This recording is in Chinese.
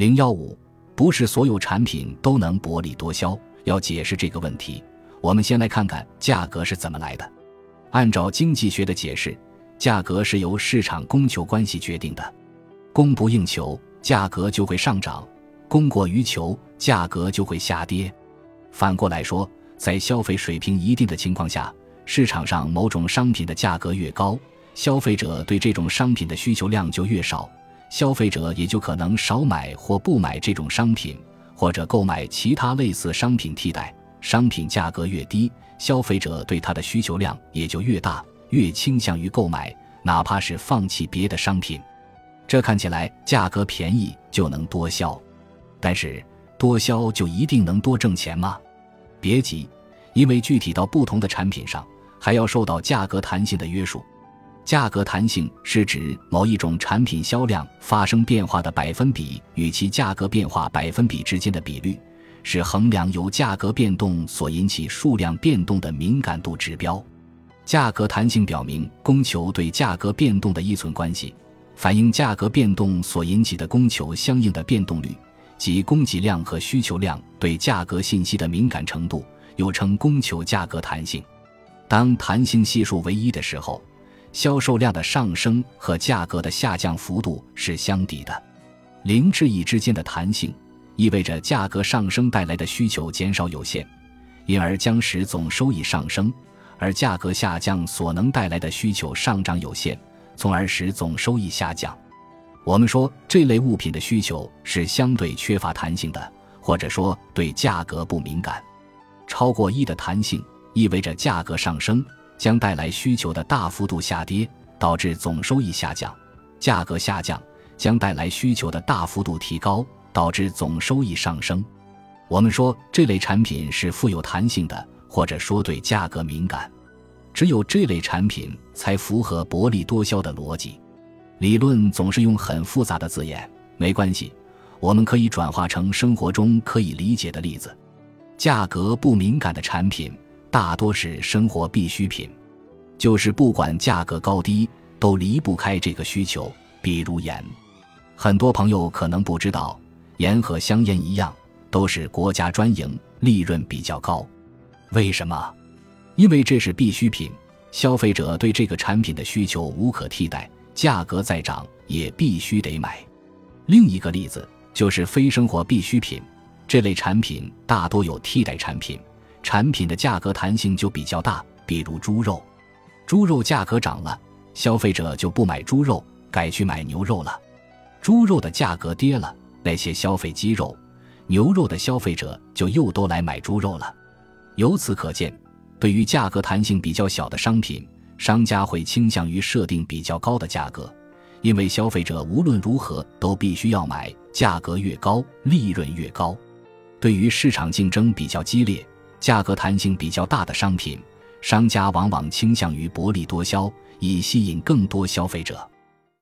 零幺五，不是所有产品都能薄利多销。要解释这个问题，我们先来看看价格是怎么来的。按照经济学的解释，价格是由市场供求关系决定的，供不应求，价格就会上涨；供过于求，价格就会下跌。反过来说，在消费水平一定的情况下，市场上某种商品的价格越高，消费者对这种商品的需求量就越少，消费者也就可能少买或不买这种商品。或者购买其他类似商品替代，商品价格越低，消费者对它的需求量也就越大，越倾向于购买，哪怕是放弃别的商品。这看起来价格便宜就能多销，但是多销就一定能多挣钱吗？别急，因为具体到不同的产品上，还要受到价格弹性的约束。价格弹性是指某一种产品销量发生变化的百分比与其价格变化百分比之间的比率，是衡量由价格变动所引起数量变动的敏感度指标。价格弹性表明供求对价格变动的依存关系，反映价格变动所引起的供求相应的变动率，即供给量和需求量对价格信息的敏感程度，又称供求价格弹性。当弹性系数为一的时候。销售量的上升和价格的下降幅度是相抵的，零至一之间的弹性意味着价格上升带来的需求减少有限，因而将使总收益上升；而价格下降所能带来的需求上涨有限，从而使总收益下降。我们说这类物品的需求是相对缺乏弹性的，或者说对价格不敏感。超过一的弹性意味着价格上升。将带来需求的大幅度下跌，导致总收益下降；价格下降将带来需求的大幅度提高，导致总收益上升。我们说这类产品是富有弹性的，或者说对价格敏感。只有这类产品才符合薄利多销的逻辑。理论总是用很复杂的字眼，没关系，我们可以转化成生活中可以理解的例子：价格不敏感的产品。大多是生活必需品，就是不管价格高低，都离不开这个需求。比如盐，很多朋友可能不知道，盐和香烟一样，都是国家专营，利润比较高。为什么？因为这是必需品，消费者对这个产品的需求无可替代，价格再涨也必须得买。另一个例子就是非生活必需品，这类产品大多有替代产品。产品的价格弹性就比较大，比如猪肉，猪肉价格涨了，消费者就不买猪肉，改去买牛肉了；猪肉的价格跌了，那些消费鸡肉、牛肉的消费者就又都来买猪肉了。由此可见，对于价格弹性比较小的商品，商家会倾向于设定比较高的价格，因为消费者无论如何都必须要买，价格越高，利润越高。对于市场竞争比较激烈。价格弹性比较大的商品，商家往往倾向于薄利多销，以吸引更多消费者。